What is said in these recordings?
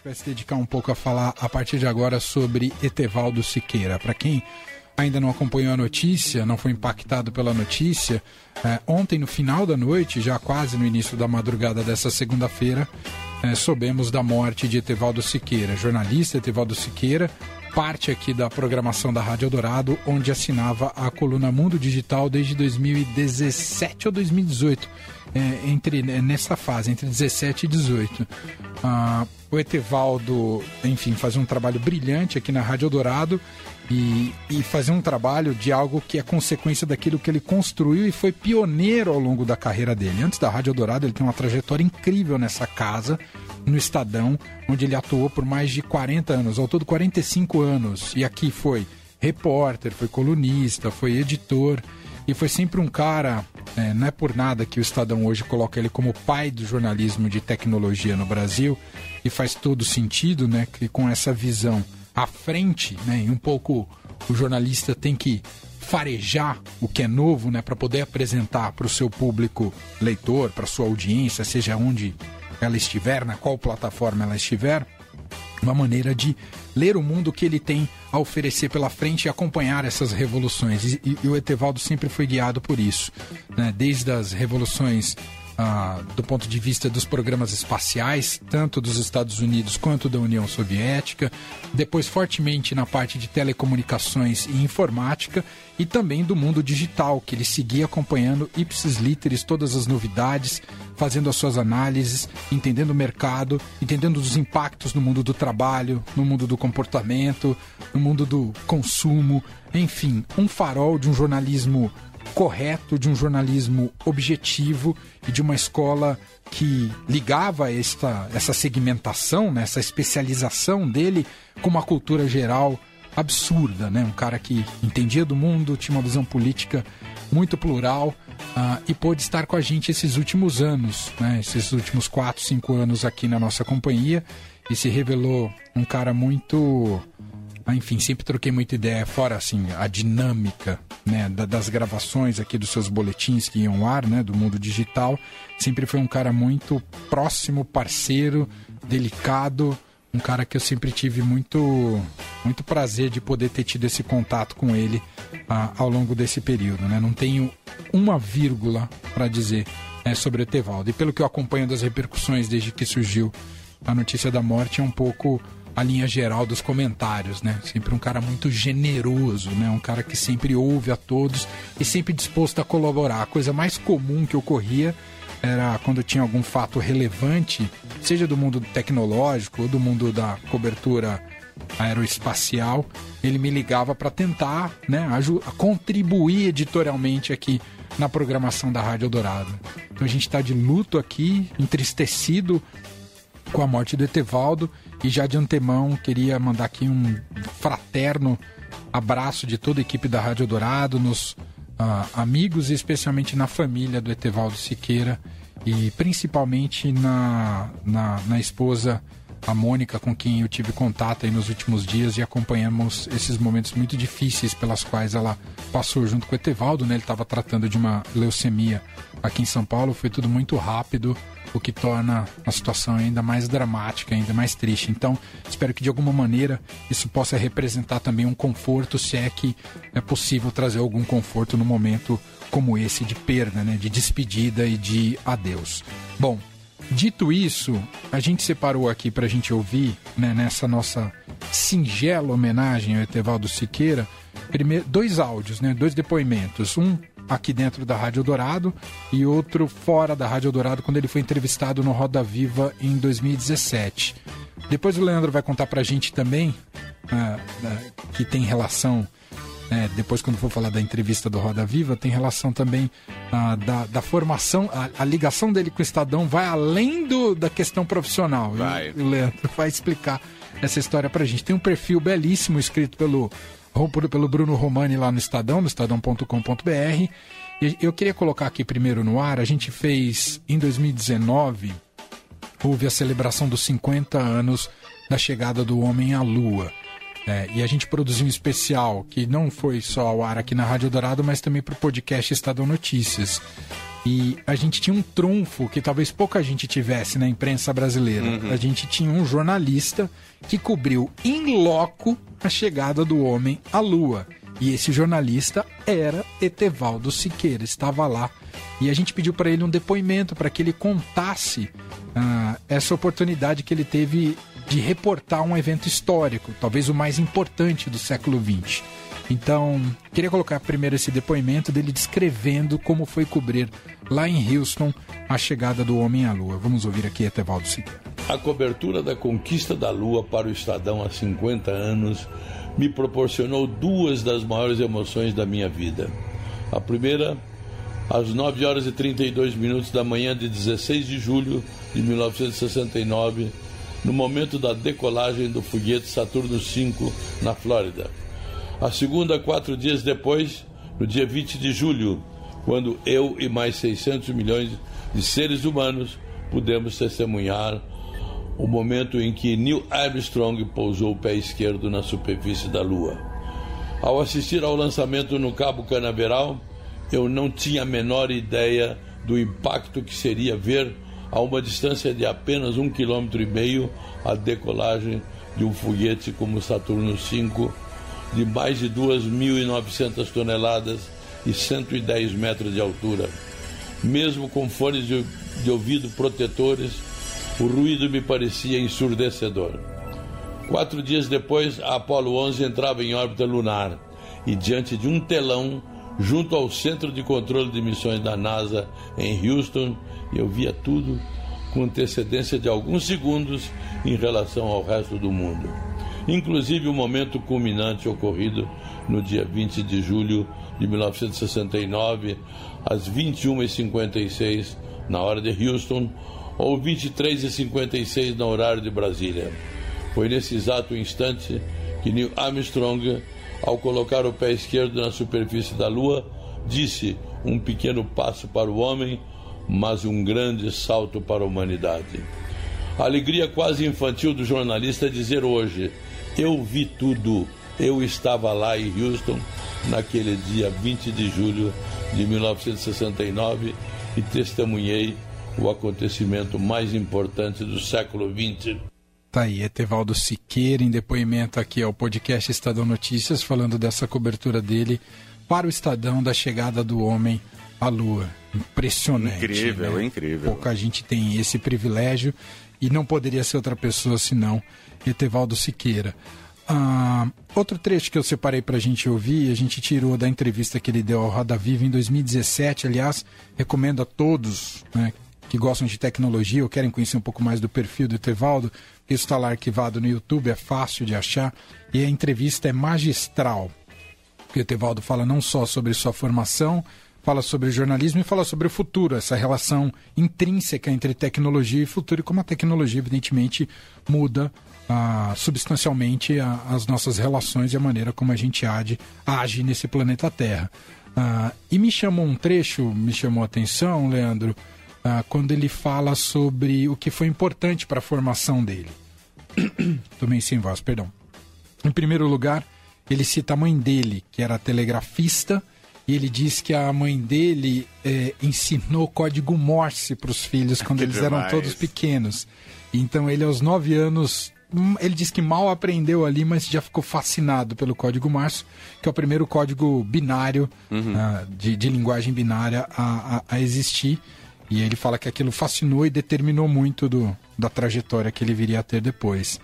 gente vai se dedicar um pouco a falar a partir de agora sobre Etevaldo Siqueira. Para quem ainda não acompanhou a notícia, não foi impactado pela notícia, é, ontem no final da noite, já quase no início da madrugada dessa segunda-feira, é, soubemos da morte de Etevaldo Siqueira, jornalista Etevaldo Siqueira, parte aqui da programação da Rádio Eldorado, onde assinava a coluna Mundo Digital desde 2017 ou 2018, é, entre, é, nessa fase, entre 17 e 18. Ah, o Etevaldo, enfim, fazia um trabalho brilhante aqui na Rádio Eldorado e, e fazer um trabalho de algo que é consequência daquilo que ele construiu e foi pioneiro ao longo da carreira dele. Antes da Rádio Dourado, ele tem uma trajetória incrível nessa casa, no Estadão, onde ele atuou por mais de 40 anos, ao todo 45 anos. E aqui foi repórter, foi colunista, foi editor e foi sempre um cara, é, não é por nada que o Estadão hoje coloca ele como pai do jornalismo de tecnologia no Brasil, e faz todo sentido, né, que com essa visão à frente, né? E um pouco o jornalista tem que farejar o que é novo, né, para poder apresentar para o seu público leitor, para sua audiência, seja onde ela estiver, na qual plataforma ela estiver, uma maneira de ler o mundo que ele tem a oferecer pela frente e acompanhar essas revoluções. E, e, e o Etevaldo sempre foi guiado por isso, né? desde as revoluções ah, do ponto de vista dos programas espaciais, tanto dos Estados Unidos quanto da União Soviética, depois fortemente na parte de telecomunicações e informática, e também do mundo digital, que ele seguia acompanhando ipsis literis todas as novidades, fazendo as suas análises, entendendo o mercado, entendendo os impactos no mundo do trabalho, no mundo do comportamento, no mundo do consumo, enfim, um farol de um jornalismo correto, de um jornalismo objetivo e de uma escola que ligava esta, essa segmentação, né, essa especialização dele com uma cultura geral absurda, né? Um cara que entendia do mundo, tinha uma visão política muito plural uh, e pôde estar com a gente esses últimos anos, né? Esses últimos quatro, cinco anos aqui na nossa companhia e se revelou um cara muito enfim, sempre troquei muita ideia, fora assim, a dinâmica né, das gravações aqui dos seus boletins que iam ao ar, né, do mundo digital. Sempre foi um cara muito próximo, parceiro, delicado, um cara que eu sempre tive muito, muito prazer de poder ter tido esse contato com ele ah, ao longo desse período. Né? Não tenho uma vírgula para dizer né, sobre o Etevaldo. E pelo que eu acompanho das repercussões desde que surgiu a notícia da morte, é um pouco a linha geral dos comentários, né? Sempre um cara muito generoso, né? Um cara que sempre ouve a todos e sempre disposto a colaborar. A coisa mais comum que ocorria era quando tinha algum fato relevante, seja do mundo tecnológico ou do mundo da cobertura aeroespacial, ele me ligava para tentar, né, contribuir editorialmente aqui na programação da Rádio Dourado. Então a gente está de luto aqui, entristecido com a morte do Etevaldo. E já de antemão queria mandar aqui um fraterno abraço de toda a equipe da Rádio Dourado, nos uh, amigos e especialmente na família do Etevaldo Siqueira e principalmente na, na, na esposa a Mônica, com quem eu tive contato nos últimos dias e acompanhamos esses momentos muito difíceis pelas quais ela passou junto com o Etevaldo, né? Ele estava tratando de uma leucemia aqui em São Paulo, foi tudo muito rápido o que torna a situação ainda mais dramática, ainda mais triste. Então, espero que de alguma maneira isso possa representar também um conforto, se é que é possível trazer algum conforto no momento como esse de perda, né, de despedida e de adeus. Bom, dito isso, a gente separou aqui para a gente ouvir, né, nessa nossa singela homenagem ao Etevaldo Siqueira, dois áudios, né, dois depoimentos. Um aqui dentro da Rádio Dourado e outro fora da Rádio Dourado quando ele foi entrevistado no Roda Viva em 2017. Depois o Leandro vai contar pra gente também uh, uh, que tem relação, né, depois quando for falar da entrevista do Roda Viva, tem relação também uh, da, da, formação, a, a, ligação dele com o Estadão vai além do, da questão profissional. Vai. E o Leandro vai explicar essa história pra gente. Tem um perfil belíssimo escrito pelo pelo Bruno Romani lá no Estadão, no estadão.com.br. E eu queria colocar aqui primeiro no ar, a gente fez em 2019, houve a celebração dos 50 anos da chegada do homem à Lua. É, e a gente produziu um especial que não foi só ao ar aqui na Rádio Dourado, mas também para o podcast Estadão Notícias. E a gente tinha um trunfo que talvez pouca gente tivesse na imprensa brasileira. Uhum. A gente tinha um jornalista que cobriu em loco a chegada do homem à Lua. E esse jornalista era Etevaldo Siqueira, estava lá. E a gente pediu para ele um depoimento para que ele contasse uh, essa oportunidade que ele teve de reportar um evento histórico, talvez o mais importante do século XX. Então, queria colocar primeiro esse depoimento dele descrevendo como foi cobrir lá em Houston a chegada do homem à Lua. Vamos ouvir aqui Etevaldo Siqueira. A cobertura da conquista da Lua para o Estadão há 50 anos me proporcionou duas das maiores emoções da minha vida. A primeira, às 9 horas e 32 minutos da manhã de 16 de julho de 1969, no momento da decolagem do foguete Saturno V na Flórida. A segunda, quatro dias depois, no dia 20 de julho, quando eu e mais 600 milhões de seres humanos pudemos testemunhar o momento em que Neil Armstrong pousou o pé esquerdo na superfície da Lua. Ao assistir ao lançamento no Cabo Canaveral, eu não tinha a menor ideia do impacto que seria ver a uma distância de apenas um quilômetro e meio a decolagem de um foguete como Saturno V de mais de 2.900 toneladas e 110 metros de altura. Mesmo com fones de, de ouvido protetores, o ruído me parecia ensurdecedor. Quatro dias depois, a Apollo 11 entrava em órbita lunar e, diante de um telão, junto ao Centro de Controle de Missões da NASA em Houston, eu via tudo com antecedência de alguns segundos em relação ao resto do mundo. Inclusive o momento culminante ocorrido no dia 20 de julho de 1969, às 21h56, na hora de Houston, ou 23h56 no horário de Brasília. Foi nesse exato instante que Neil Armstrong, ao colocar o pé esquerdo na superfície da Lua, disse um pequeno passo para o homem, mas um grande salto para a humanidade. A alegria quase infantil do jornalista é dizer hoje: Eu vi tudo, eu estava lá em Houston naquele dia 20 de julho de 1969 e testemunhei o acontecimento mais importante do século XX. Tá aí, Etevaldo Siqueira, em depoimento aqui ao podcast Estadão Notícias, falando dessa cobertura dele para o Estadão da chegada do homem à Lua. Impressionante. Incrível, né? incrível. Pouca gente tem esse privilégio e não poderia ser outra pessoa senão Etevaldo Siqueira. Ah, outro trecho que eu separei para a gente ouvir, a gente tirou da entrevista que ele deu ao Roda Viva em 2017. Aliás, recomendo a todos né, que gostam de tecnologia ou querem conhecer um pouco mais do perfil do Etevaldo, isso está lá arquivado no YouTube, é fácil de achar e a entrevista é magistral. O Etevaldo fala não só sobre sua formação, fala sobre jornalismo e fala sobre o futuro, essa relação intrínseca entre tecnologia e futuro e como a tecnologia, evidentemente, muda ah, substancialmente a, as nossas relações e a maneira como a gente age, age nesse planeta Terra. Ah, e me chamou um trecho, me chamou a atenção, Leandro, ah, quando ele fala sobre o que foi importante para a formação dele. Tomei sem voz, perdão. Em primeiro lugar, ele cita a mãe dele, que era telegrafista, e ele diz que a mãe dele é, ensinou código Morse para os filhos quando eles demais. eram todos pequenos. Então ele, aos nove anos, hum, ele diz que mal aprendeu ali, mas já ficou fascinado pelo código Morse, que é o primeiro código binário, uhum. uh, de, de, linguagem binária a, a, a, existir. E ele fala que aquilo fascinou e determinou muito do, da trajetória que ele viria a ter depois.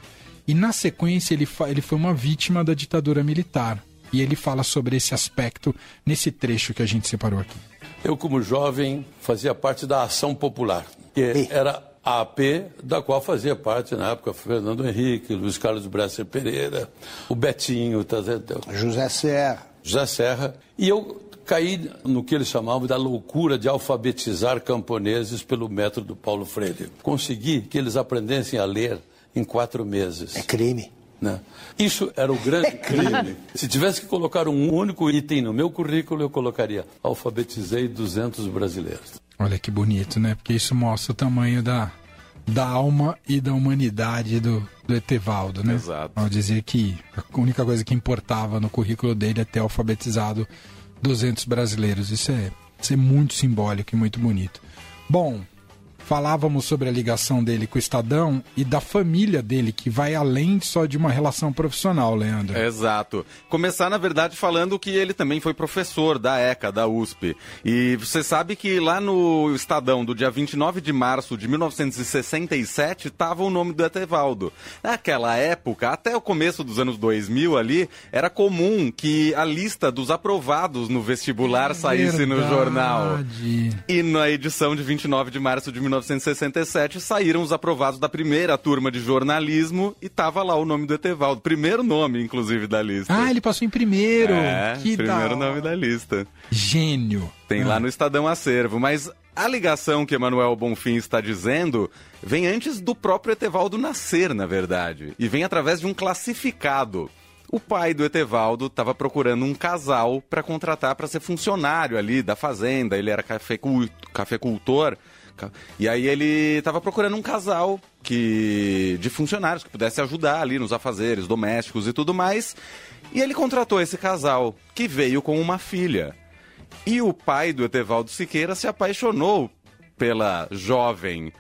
E na sequência ele, ele foi uma vítima da ditadura militar. E ele fala sobre esse aspecto nesse trecho que a gente separou aqui. Eu, como jovem, fazia parte da Ação Popular, que era a AP, da qual fazia parte na época Fernando Henrique, Luiz Carlos Bresser Pereira, o Betinho, tá, José Serra. José Serra. E eu caí no que eles chamavam da loucura de alfabetizar camponeses pelo método Paulo Freire. Consegui que eles aprendessem a ler em quatro meses. É crime. Né? Isso era o grande crime. Se tivesse que colocar um único item no meu currículo, eu colocaria: alfabetizei 200 brasileiros. Olha que bonito, né? Porque isso mostra o tamanho da, da alma e da humanidade do, do Etevaldo, né? Exato. Ao dizer que a única coisa que importava no currículo dele é ter alfabetizado 200 brasileiros. Isso é, isso é muito simbólico e muito bonito. Bom, falávamos sobre a ligação dele com o Estadão e da família dele, que vai além só de uma relação profissional, Leandro. Exato. Começar, na verdade, falando que ele também foi professor da ECA, da USP. E você sabe que lá no Estadão, do dia 29 de março de 1967, estava o nome do Etevaldo. Naquela época, até o começo dos anos 2000 ali, era comum que a lista dos aprovados no vestibular É saísse no verdade. jornal. E na edição de 29 de março de 1967 saíram os aprovados da primeira turma de jornalismo e tava lá o nome do Etevaldo. Primeiro nome, inclusive, da lista. Ah, ele passou em primeiro. É, que primeiro da... nome da lista. Gênio. Tem Ah. lá no Estadão Acervo, mas a ligação que Emanuel Bonfim está dizendo vem antes do próprio Etevaldo nascer, na verdade, e vem através de um classificado. O pai do Etevaldo estava procurando um casal para contratar para ser funcionário ali da fazenda, ele era cafecul- cafecultor. E aí ele estava procurando um casal que de funcionários que pudesse ajudar ali nos afazeres domésticos e tudo mais. E ele contratou esse casal, que veio com uma filha. E o pai do Etevaldo Siqueira se apaixonou pela jovem.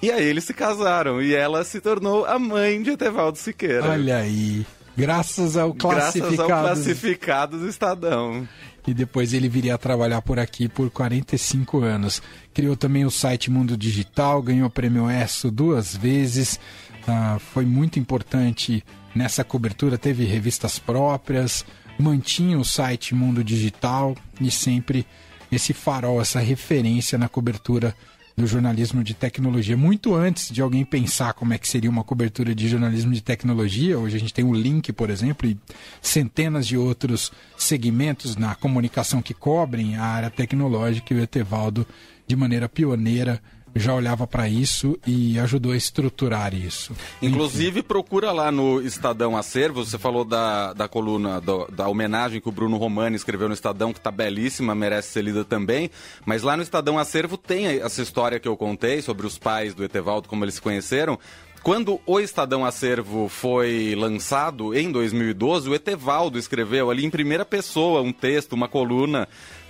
E aí eles se casaram e ela se tornou a mãe de Etevaldo Siqueira. Olha aí. Graças ao Graças classificado. ao classificado do Estadão. E depois ele viria a trabalhar por aqui por 45 anos. Criou também o site Mundo Digital, ganhou o prêmio ESSO duas vezes. Ah, foi muito importante nessa cobertura, teve revistas próprias, mantinha o site Mundo Digital e sempre esse farol, essa referência na cobertura do jornalismo de tecnologia. Muito antes de alguém pensar como é que seria uma cobertura de jornalismo de tecnologia, hoje a gente tem o Link, por exemplo, e centenas de outros segmentos na comunicação que cobrem a área tecnológica, e o Etevaldo, de maneira pioneira, já olhava para isso e ajudou a estruturar isso. Inclusive, procura lá no Estadão Acervo. Você falou da, da coluna, do- da homenagem que o Bruno Romani escreveu no Estadão, que tá belíssima, merece ser lida também. Mas lá no Estadão Acervo tem essa história que eu contei sobre os pais do Etevaldo, como eles se conheceram. Quando o Estadão Acervo foi lançado em 2012, o Etevaldo escreveu ali em primeira pessoa um texto, uma coluna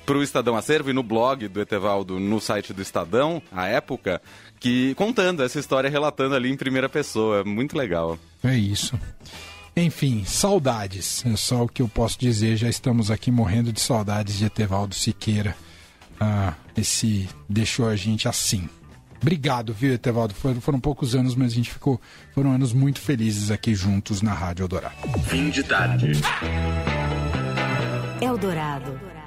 para o Estadão Acervo e no blog do Etevaldo, no site do Estadão, à época, que contando essa história, relatando ali em primeira pessoa. Muito legal. É isso. Enfim, saudades. É só o que eu posso dizer. Já estamos aqui morrendo de saudades de Etevaldo Siqueira. Ah, esse deixou a gente assim. Obrigado, viu, Etevaldo? Foram, foram poucos anos, mas a gente ficou. Foram anos muito felizes aqui juntos na Rádio Eldorado. Fim de tarde. Eldorado.